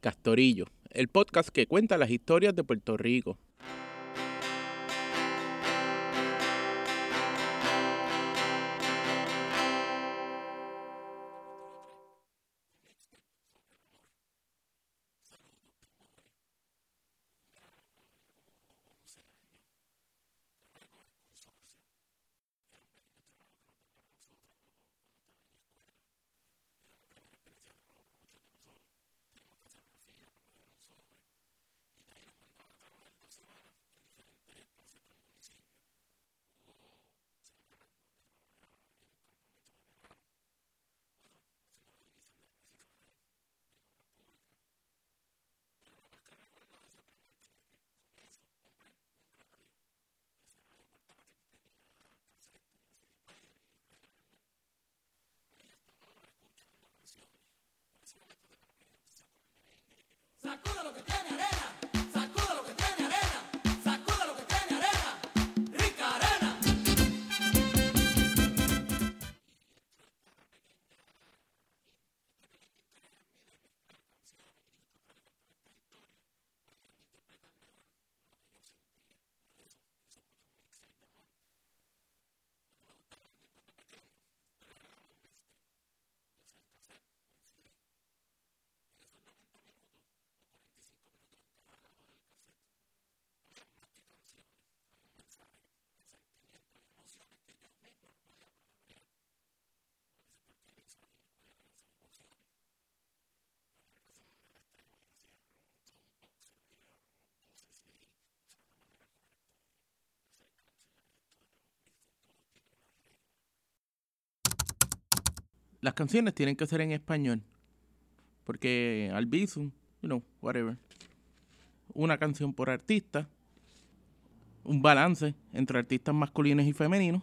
Castorillo, el podcast que cuenta las historias de Puerto Rico. Las canciones tienen que ser en español. Porque al you know, whatever. Una canción por artista. Un balance entre artistas masculinos y femeninos.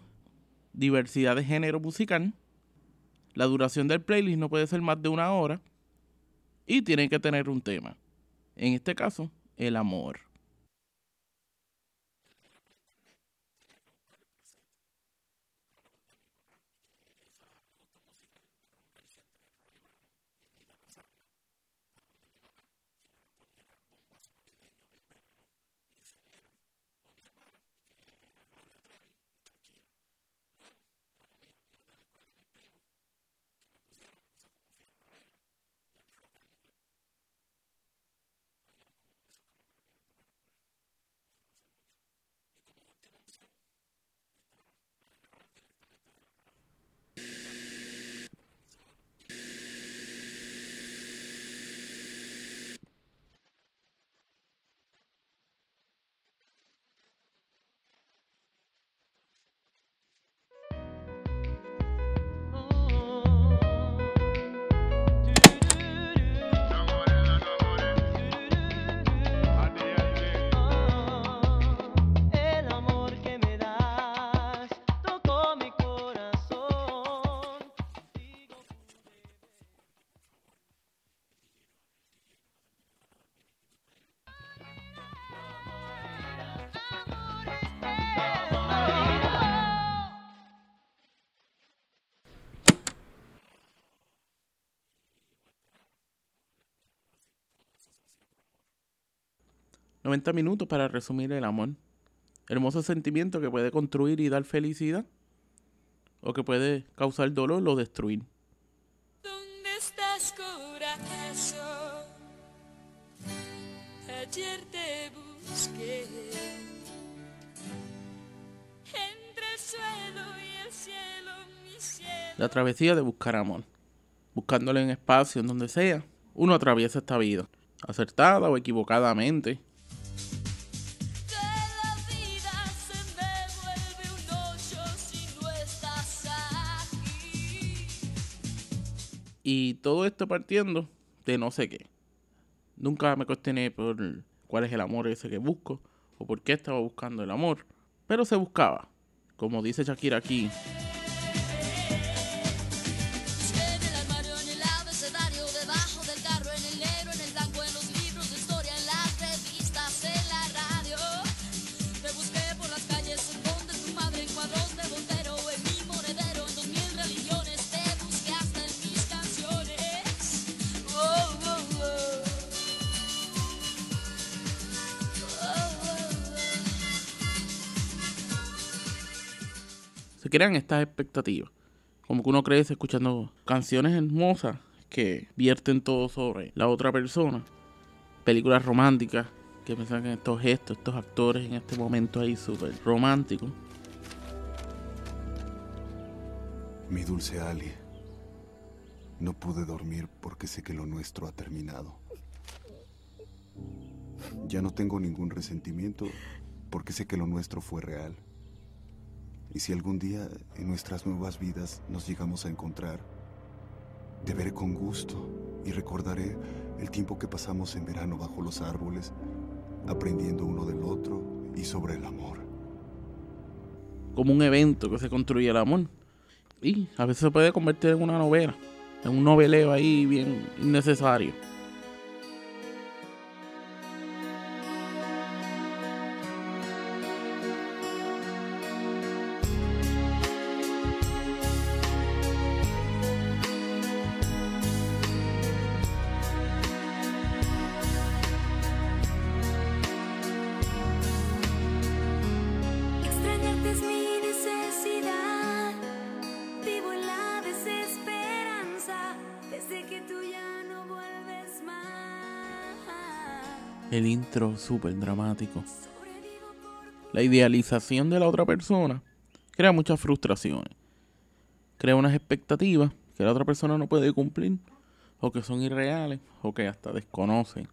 Diversidad de género musical. La duración del playlist no puede ser más de una hora. Y tienen que tener un tema. En este caso, el amor. 90 minutos para resumir el amor. Hermoso sentimiento que puede construir y dar felicidad. O que puede causar dolor o destruir. ¿Dónde estás, corazón? Ayer te busqué entre el suelo y el cielo, mi cielo. La travesía de buscar amor. Buscándolo en espacio, en donde sea. Uno atraviesa esta vida. Acertada o equivocadamente. Y todo esto partiendo de no sé qué. Nunca me cuestioné por cuál es el amor ese que busco o por qué estaba buscando el amor. Pero se buscaba. Como dice Shakira aquí. Se crean estas expectativas. Como que uno crece escuchando canciones hermosas que vierten todo sobre la otra persona. Películas románticas que piensan en estos gestos, estos actores en este momento ahí súper románticos. Mi dulce Ali, no pude dormir porque sé que lo nuestro ha terminado. Ya no tengo ningún resentimiento porque sé que lo nuestro fue real. Y si algún día en nuestras nuevas vidas nos llegamos a encontrar, te veré con gusto y recordaré el tiempo que pasamos en verano bajo los árboles, aprendiendo uno del otro y sobre el amor. Como un evento que se construye el amor. Y a veces se puede convertir en una novela. En un noveleo ahí bien innecesario. El intro súper dramático. La idealización de la otra persona crea muchas frustraciones. Crea unas expectativas que la otra persona no puede cumplir, o que son irreales, o que hasta desconocen.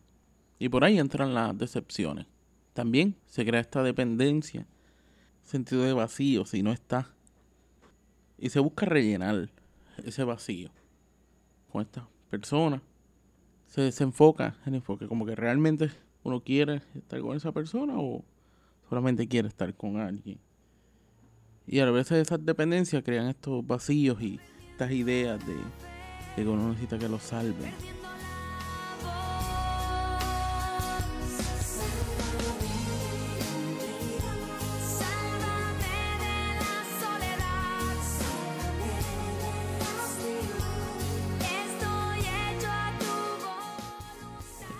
Y por ahí entran las decepciones. También se crea esta dependencia, sentido de vacío si no está. Y se busca rellenar ese vacío con esta persona. Se desenfoca el enfoque, como que realmente uno quiere estar con esa persona o solamente quiere estar con alguien. Y a veces esas dependencias crean estos vacíos y estas ideas de, de que uno necesita que lo salven.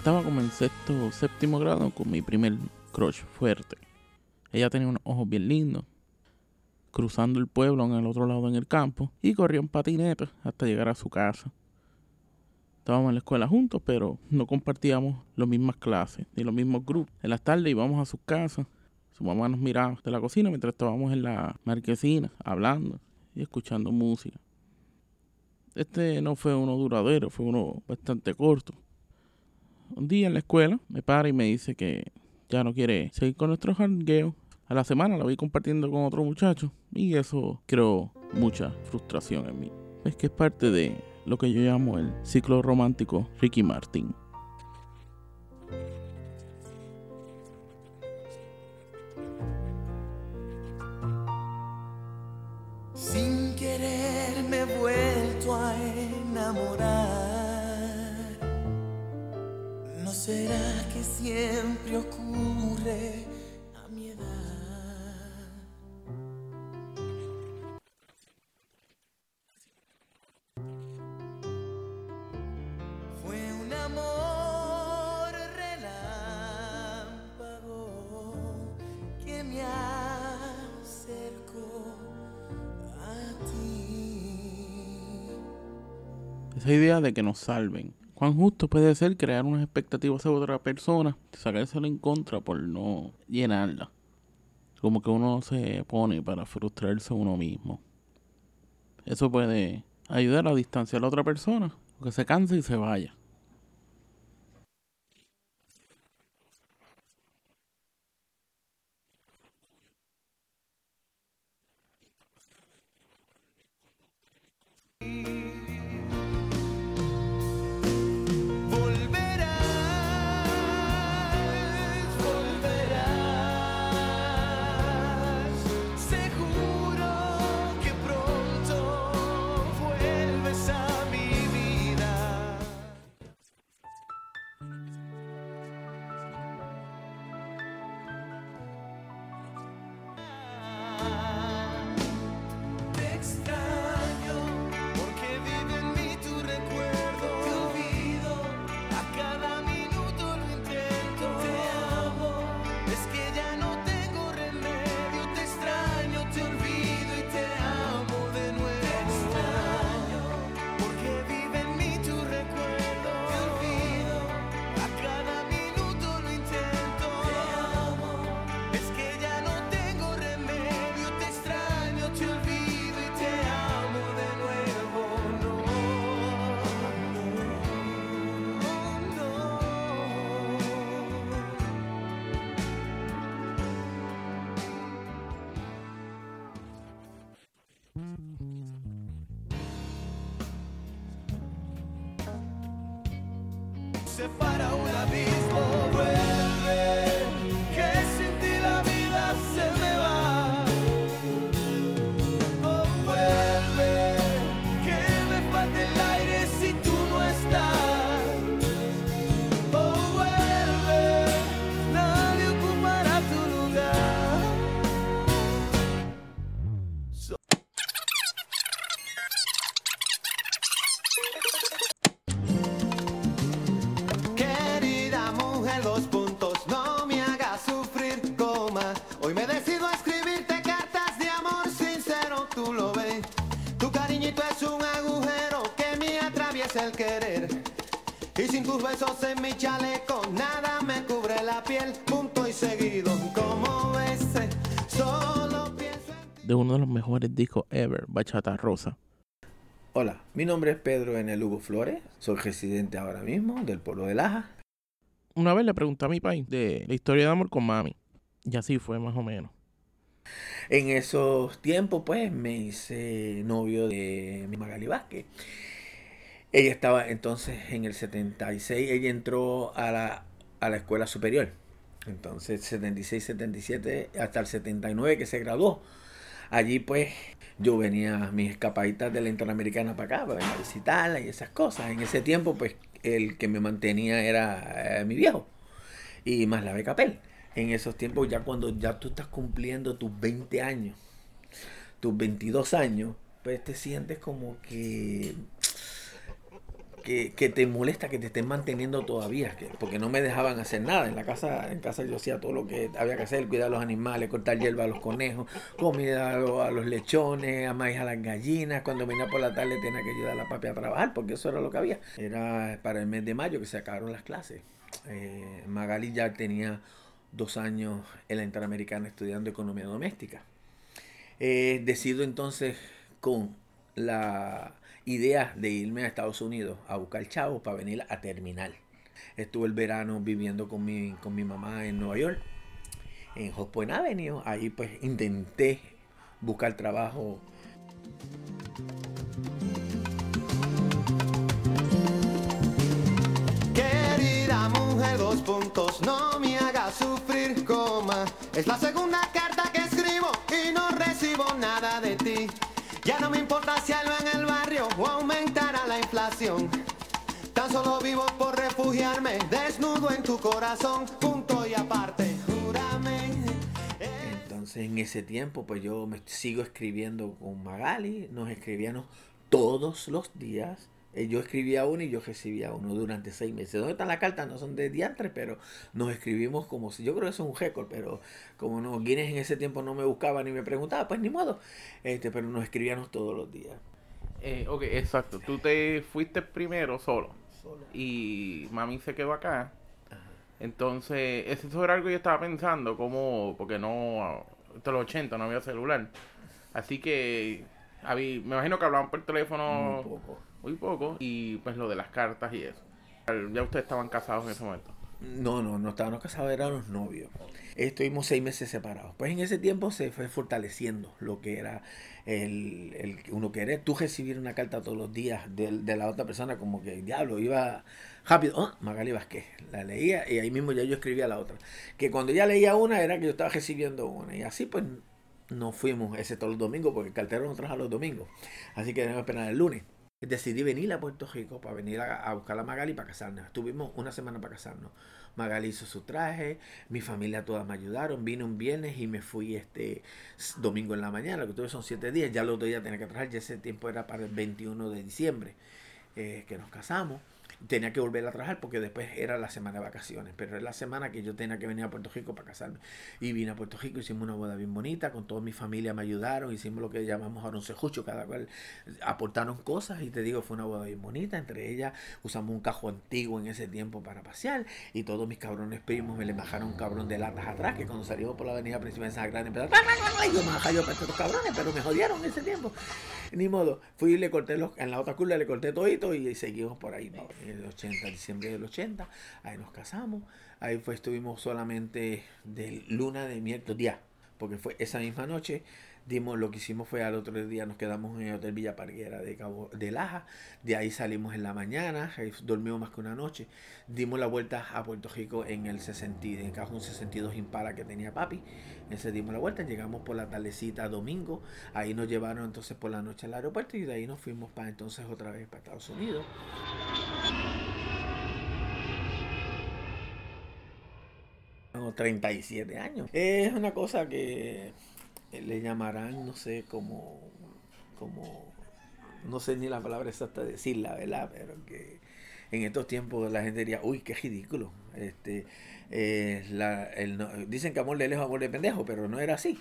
Estaba como en sexto o séptimo grado con mi primer crush fuerte. Ella tenía unos ojos bien lindos. Cruzando el pueblo en el otro lado en el campo y corría en patineta hasta llegar a su casa. Estábamos en la escuela juntos, pero no compartíamos las mismas clases ni los mismos grupos. En las tardes íbamos a sus casas. Su mamá nos miraba de la cocina mientras estábamos en la marquesina hablando y escuchando música. Este no fue uno duradero, fue uno bastante corto. Un día en la escuela me para y me dice que ya no quiere seguir con nuestro jangueo. A la semana la vi compartiendo con otro muchacho y eso creó mucha frustración en mí. Es que es parte de lo que yo llamo el ciclo romántico Ricky Martin. A mi edad? Fue un amor relámpago que me acercó a ti. Esa idea de que nos salven. ¿Cuán justo puede ser crear unas expectativas sobre otra persona, sacársela en contra por no llenarla? Como que uno se pone para frustrarse a uno mismo. Eso puede ayudar a distanciar a la otra persona, que se canse y se vaya. Separa un abismo. El querer. Y sin tus besos en mi chaleco, nada me cubre la piel, punto y seguido. Como ves, solo pienso en ti. De uno de los mejores discos ever, Bachata Rosa. Hola, mi nombre es Pedro N. Lugo Flores, soy residente ahora mismo del pueblo de Laja. Una vez le pregunté a mi país de la historia de amor con mami. Y así fue más o menos. En esos tiempos, pues, me hice novio de mi Magali Vázquez. Ella estaba entonces en el 76, ella entró a la, a la escuela superior. Entonces, 76, 77, hasta el 79 que se graduó. Allí, pues, yo venía mis escapaditas de la Interamericana para acá, para venir a visitarla y esas cosas. En ese tiempo, pues, el que me mantenía era eh, mi viejo y más la becapel. En esos tiempos, ya cuando ya tú estás cumpliendo tus 20 años, tus 22 años, pues te sientes como que que, te molesta que te estén manteniendo todavía, que, porque no me dejaban hacer nada. En la casa, en casa yo hacía todo lo que había que hacer, cuidar a los animales, cortar hierba a los conejos, comida a, los- a los lechones, a maíz a las gallinas. Cuando venía por la tarde tenía que ayudar a la papi a trabajar, porque eso era lo que había. Era para el mes de mayo que se acabaron las clases. Eh, Magali ya tenía dos años en la Interamericana estudiando economía doméstica. Eh, decido entonces con la idea de irme a Estados Unidos a buscar chavos para venir a terminar. Estuve el verano viviendo con mi, con mi mamá en Nueva York, en Hot Point Avenue. Ahí pues intenté buscar trabajo. Querida mujer, dos puntos, no me hagas sufrir, coma. Es la segunda carta que escribo y no recibo nada de ti. Ya no me importa si algo en el barrio o aumentará la inflación. Tan solo vivo por refugiarme, desnudo en tu corazón, punto y aparte, júrame. Entonces en ese tiempo pues yo me sigo escribiendo con Magali, nos escribíamos todos los días. Eh, Yo escribía uno y yo recibía uno durante seis meses. ¿Dónde están las cartas? No son de diantre, pero nos escribimos como si. Yo creo que eso es un récord, pero como no, Guinness en ese tiempo no me buscaba ni me preguntaba, pues ni modo. Este, pero nos escribíamos todos los días. Eh, ok, exacto. Tú te fuiste primero solo. Y mami se quedó acá. Entonces, eso era algo que yo estaba pensando, como, porque no, hasta los 80 no había celular. Así que, habí- me imagino que hablaban por teléfono Muy poco. Muy poco, y pues lo de las cartas y eso. Ya ustedes estaban casados en ese momento. No, no, no estábamos casados, éramos novios. Estuvimos seis meses separados. Pues en ese tiempo se fue fortaleciendo lo que era el, el uno querer. Tú recibir una carta todos los días de, de la otra persona, como que diablo, iba rápido. Oh, Magali Vázquez. La leía y ahí mismo ya yo escribía la otra. Que cuando ya leía una era que yo estaba recibiendo una. Y así pues nos fuimos, ese todos los domingos, porque el cartero nos trajo los domingos. Así que debemos esperar el lunes. Decidí venir a Puerto Rico para venir a, a buscar a Magali para casarnos. Estuvimos una semana para casarnos. Magali hizo su traje, mi familia todas me ayudaron. Vine un viernes y me fui este domingo en la mañana, lo que tuve son siete días. Ya el otro día tenía que trabajar, ya ese tiempo era para el 21 de diciembre eh, que nos casamos. Tenía que volver a trabajar porque después era la semana de vacaciones, pero era la semana que yo tenía que venir a Puerto Rico para casarme. Y vine a Puerto Rico, hicimos una boda bien bonita, con toda mi familia me ayudaron, hicimos lo que llamamos aroncejucho, cada cual aportaron cosas y te digo, fue una boda bien bonita, entre ellas usamos un cajo antiguo en ese tiempo para pasear y todos mis cabrones primos me le bajaron un cabrón de latas atrás, que cuando salimos por la avenida principal de San empezaron, "¡Ah, y yo me yo para estos cabrones, pero me jodieron en ese tiempo. Ni modo, fui y le corté los, en la otra curva le corté todito y seguimos por ahí. En el 80, diciembre del 80, ahí nos casamos. Ahí fue, estuvimos solamente de luna de miércoles, día, porque fue esa misma noche dimos lo que hicimos fue al otro día nos quedamos en el Hotel Villa Parguera de Cabo de Laja, de ahí salimos en la mañana, dormimos más que una noche, dimos la vuelta a Puerto Rico en el 60, en cajón 62 Impala que tenía papi, ese dimos la vuelta, llegamos por la tardecita domingo, ahí nos llevaron entonces por la noche al aeropuerto y de ahí nos fuimos para entonces otra vez para Estados Unidos. Tengo 37 años. Es una cosa que le llamarán, no sé, como, como, no sé ni la palabra exacta de decirla, ¿verdad? Pero que en estos tiempos la gente diría, uy, qué ridículo. Este, eh, la- el no- dicen que amor de lejos, amor de pendejo, pero no era así.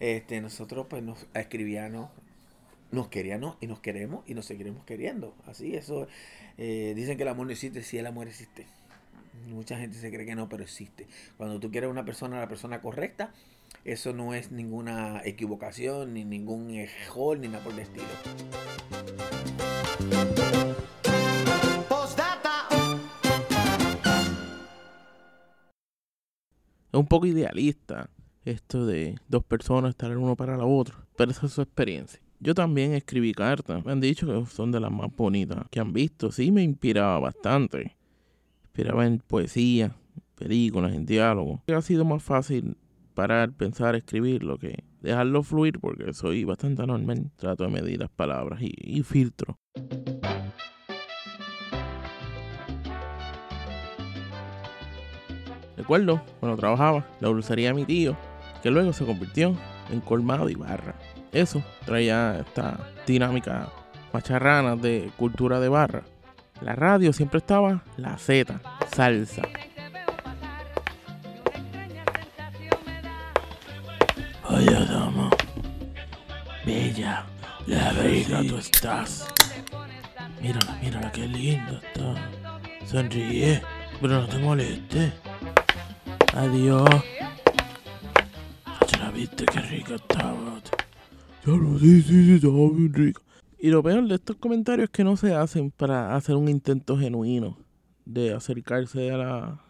Este, nosotros pues nos escribíamos, nos queríamos y nos queremos y nos seguiremos queriendo. Así, eso, eh, dicen que el amor no existe, sí el amor existe. Mucha gente se cree que no, pero existe. Cuando tú quieres una persona, la persona correcta, eso no es ninguna equivocación, ni ningún error, ni nada por el estilo. Postdata. Es un poco idealista esto de dos personas estar el uno para la otra, pero esa es su experiencia. Yo también escribí cartas, me han dicho que son de las más bonitas que han visto, sí me inspiraba bastante. Inspiraba en poesía, películas, en diálogo. Ha sido más fácil parar, pensar, escribirlo que dejarlo fluir porque soy bastante anormal. Trato de medir las palabras y, y filtro. Recuerdo cuando trabajaba la dulcería de mi tío, que luego se convirtió en colmado y barra. Eso traía esta dinámica macharrana de cultura de barra. La radio siempre estaba la Z, salsa. Oye, dama, bella, la rica tú estás. Mírala, mírala, qué linda está. Sonríe, pero no te moleste. Adiós. Ya la viste, qué rica estaba. Ya lo sí, sí, sí, estaba bien rica. Y lo peor de estos comentarios es que no se hacen para hacer un intento genuino de acercarse a la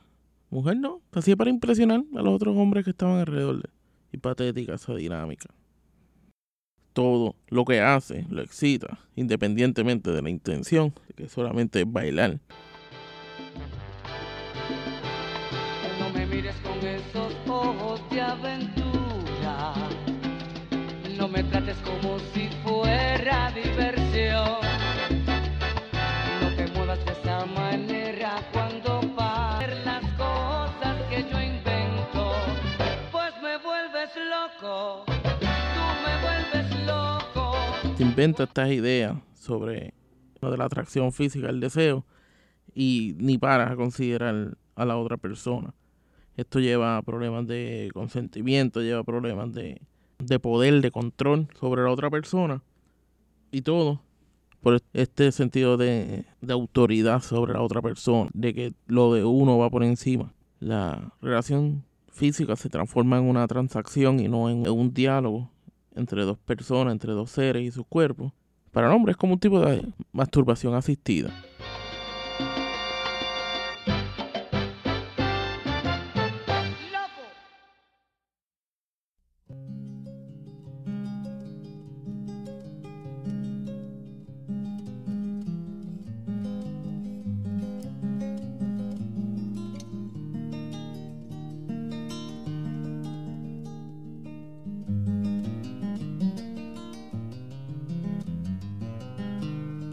mujer, no. Se hacía para impresionar a los otros hombres que estaban alrededor de. Y patética esa dinámica. Todo lo que hace lo excita, independientemente de la intención, que solamente es bailar. No me mires con esos ojos de aventura. No me trates como si fuera diversión. No te muevas de manera cuando pasen las cosas que yo invento. Pues me vuelves loco. Tú me vuelves loco. se inventa estas ideas sobre lo de la atracción física, el deseo, y ni para a considerar a la otra persona. Esto lleva a problemas de consentimiento, lleva a problemas de poder, de control sobre la otra persona, y todo por este sentido de, de autoridad sobre la otra persona, de que lo de uno va por encima. La relación física se transforma en una transacción y no en un diálogo entre dos personas, entre dos seres y sus cuerpos. Para el hombre es como un tipo de masturbación asistida.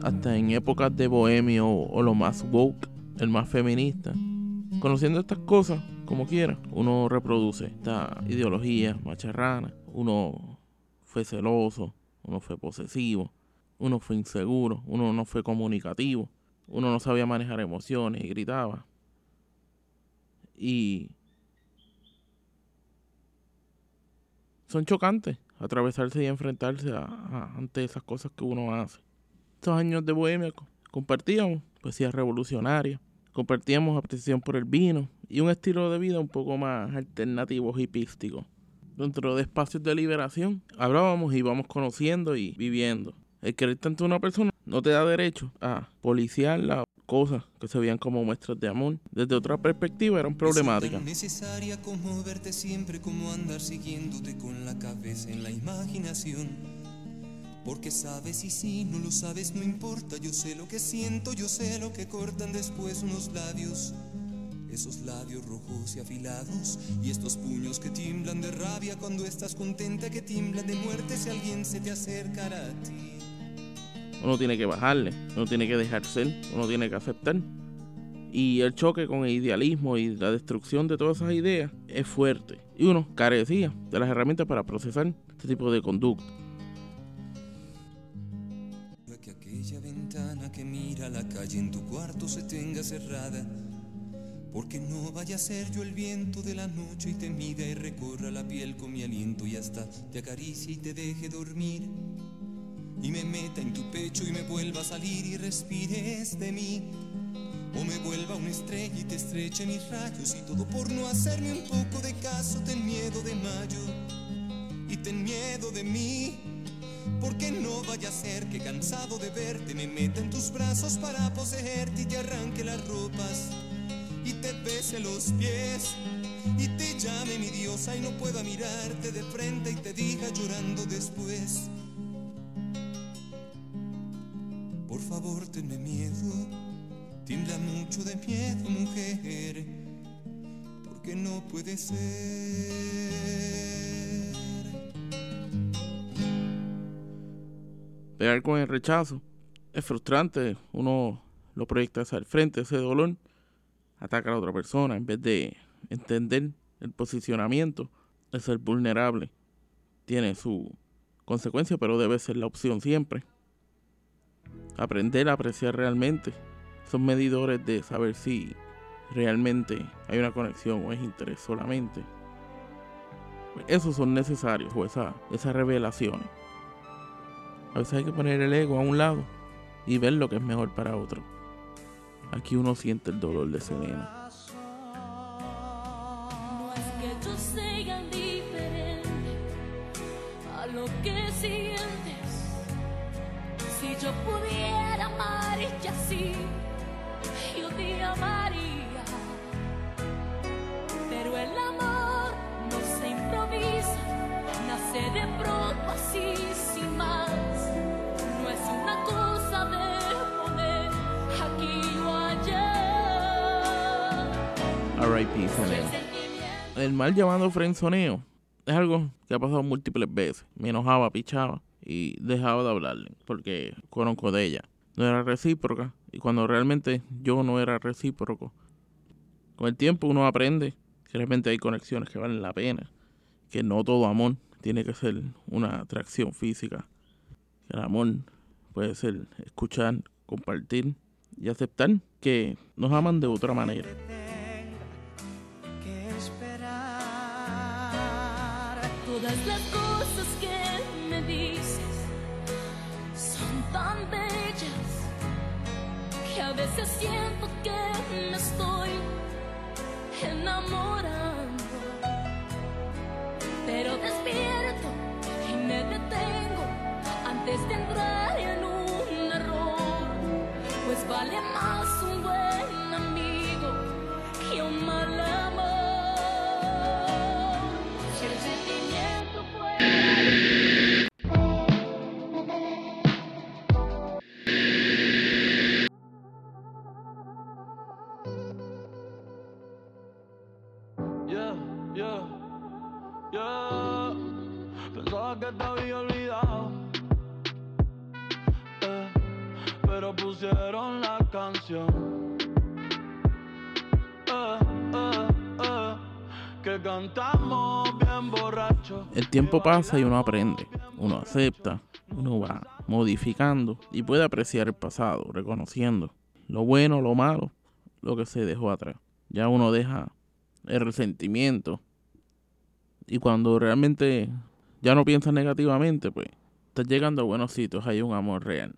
Hasta en épocas de bohemio o lo más woke, el más feminista. Conociendo estas cosas, como quiera, uno reproduce esta ideología macharrana. Uno fue celoso, uno fue posesivo, uno fue inseguro, uno no fue comunicativo, uno no sabía manejar emociones y gritaba. Y son chocantes atravesarse y enfrentarse ante esas cosas que uno hace. Estos años de bohemia co- compartíamos poesía revolucionaria, compartíamos apreciación por el vino y un estilo de vida un poco más alternativo hipístico. Dentro de espacios de liberación hablábamos y íbamos conociendo y viviendo. El querer tanto a una persona no te da derecho a policiarla cosas que se veían como muestras de amor, desde otra perspectiva eran problemáticas. tan necesaria como verte siempre, como andar siguiéndote con la cabeza en la imaginación. Porque sabes y si no lo sabes no importa, yo sé lo que siento, yo sé lo que cortan después unos labios. Esos labios rojos y afilados y estos puños que tiemblan de rabia cuando estás contenta, que tiemblan de muerte si alguien se te acercara a ti. Uno tiene que bajarle, uno tiene que dejar ser, uno tiene que aceptar. Y el choque con el idealismo y la destrucción de todas esas ideas es fuerte. Y uno carecía de las herramientas para procesar este tipo de conducta. Que mira a la calle en tu cuarto se tenga cerrada. Porque no vaya a ser yo el viento de la noche y te mida y recorra la piel con mi aliento y hasta te acaricie y te deje dormir. Y me meta en tu pecho y me vuelva a salir y respires de mí. O me vuelva una estrella y te estreche mis rayos y todo por no hacerme un poco de caso. Ten miedo de mayo y ten miedo de mí. Porque no vaya a ser que cansado de verte me meta en tus brazos para poseerte y te arranque las ropas y te bese los pies y te llame mi diosa y no pueda mirarte de frente y te diga llorando después. Por favor, tenme miedo, tiembla mucho de miedo, mujer, porque no puede ser. Pegar con el rechazo es frustrante, uno lo proyecta hacia el frente, ese dolor, ataca a la otra persona en vez de entender el posicionamiento, de ser vulnerable. Tiene su consecuencia, pero debe ser la opción siempre. Aprender a apreciar realmente. Son medidores de saber si realmente hay una conexión o es interés solamente. Esos son necesarios, o esa, esas revelaciones. A veces hay que poner el ego a un lado y ver lo que es mejor para otro. Aquí uno siente el dolor de Selena. No es que yo sea a lo que sientes. Si yo pudiera amarte así, El mal llamado frenzoneo es algo que ha pasado múltiples veces. Me enojaba, pichaba y dejaba de hablarle porque conozco de ella. No era recíproca y cuando realmente yo no era recíproco. Con el tiempo uno aprende que realmente hay conexiones que valen la pena. Que no todo amor tiene que ser una atracción física. El amor puede ser escuchar, compartir y aceptar que nos aman de otra manera. Veces siento que me estoy enamorando. El tiempo pasa y uno aprende, uno acepta, uno va modificando y puede apreciar el pasado, reconociendo lo bueno, lo malo, lo que se dejó atrás. Ya uno deja el resentimiento y cuando realmente ya no piensas negativamente, pues estás llegando a buenos sitios, hay un amor real.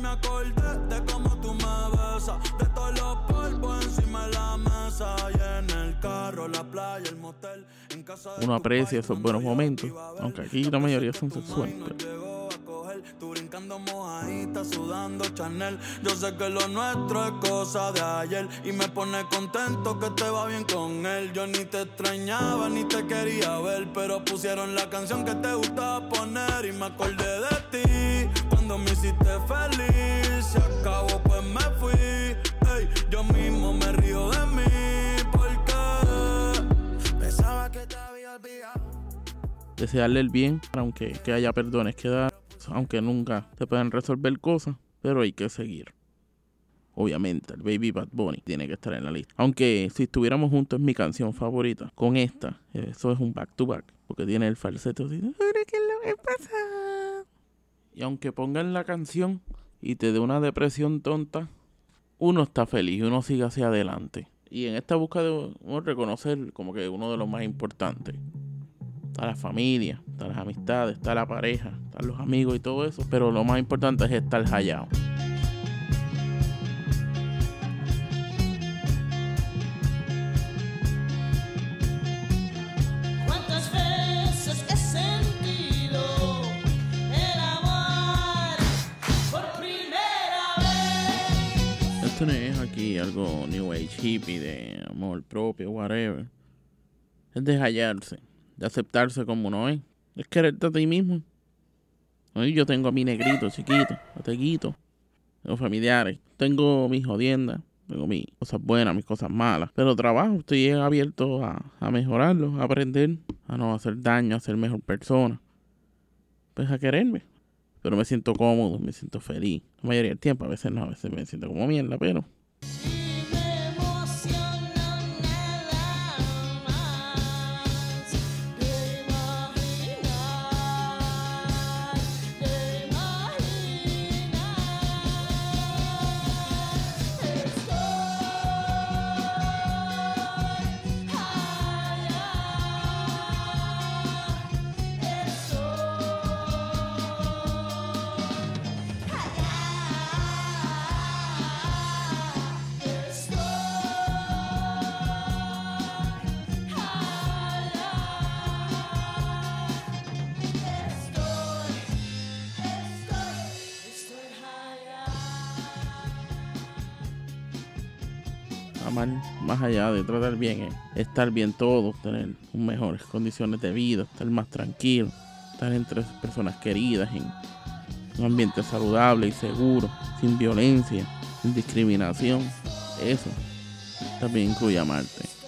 Me acordé de cómo tú me besas. De todos los polvos encima de la mesa. Y en el carro la playa, el motel, en casa de Uno aprecia esos buenos momentos, aunque aquí la mayoría son sexuales. Tú brincando mojadita, sudando Chanel. Yo sé que lo nuestro es cosa de ayer y me pone contento que te va bien con él. Yo ni te extrañaba ni te quería ver, pero pusieron la canción que te gustaba poner y me acordé de ti cuando me hiciste feliz. Se acabó, pues me fui. Ey, yo mismo me río de mí porque pensaba que te había olvidado. desearle el bien, aunque que haya perdones que dar, aunque nunca se puedan resolver cosas, pero hay que seguir. Obviamente, el Baby Bad Bunny tiene que estar en la lista. Aunque si estuviéramos juntos es mi canción favorita. Con esta, eso es un back to back, porque tiene el falseto así. "Ahora, ¿qué es lo que pasa?". Y aunque pongan la canción y te dé una depresión tonta, uno está feliz y uno sigue hacia adelante. Y en esta búsqueda de uno reconocer como que uno de los más importantes está la familia, está las amistades, está la pareja, están los amigos y todo eso. Pero lo más importante es estar hallado. Hippie de amor propio, whatever. Es de hallarse, de aceptarse como uno es. Es quererte a ti mismo. Ay, Yo tengo a mi negrito chiquito, a Teguito. Tengo familiares. Tengo mis jodiendas. Tengo mis cosas buenas, mis cosas malas. Pero trabajo, estoy abierto a, a mejorarlo, a aprender, a no hacer daño, a ser mejor persona. Pues a quererme. Pero me siento cómodo, me siento feliz. La mayoría del tiempo, a veces no, a veces me siento como mierda, pero bien es estar bien todo, tener mejores condiciones de vida, estar más tranquilo, estar entre personas queridas en un ambiente saludable y seguro, sin violencia, sin discriminación. Eso también incluye amarte.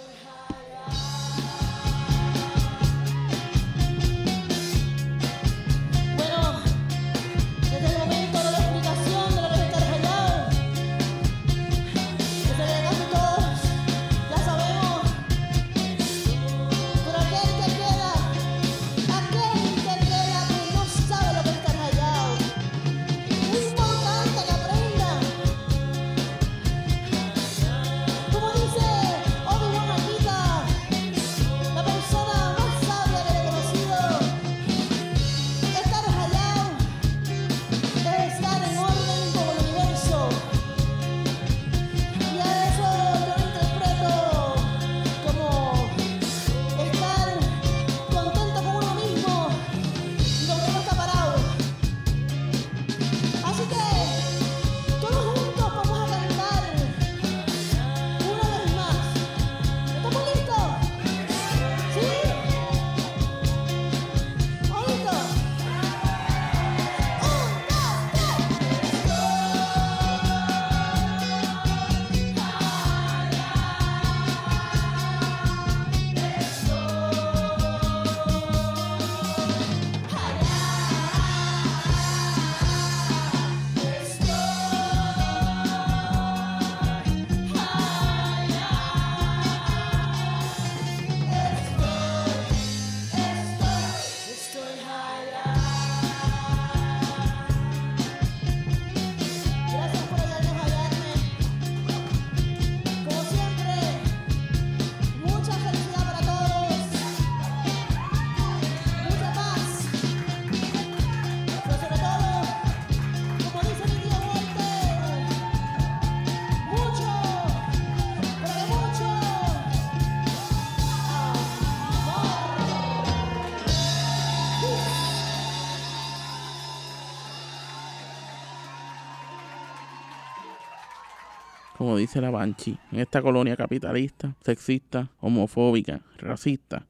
Como dice la Banshee, en esta colonia capitalista, sexista, homofóbica, racista,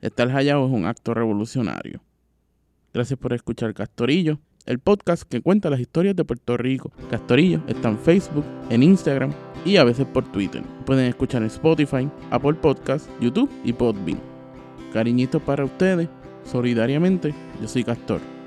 estar hallado es un acto revolucionario. Gracias por escuchar Castorillo, el podcast que cuenta las historias de Puerto Rico. Castorillo está en Facebook, en Instagram y a veces por Twitter. Pueden escuchar en Spotify, Apple Podcasts, YouTube y Podbean. Cariñitos para ustedes, solidariamente, yo soy Castor.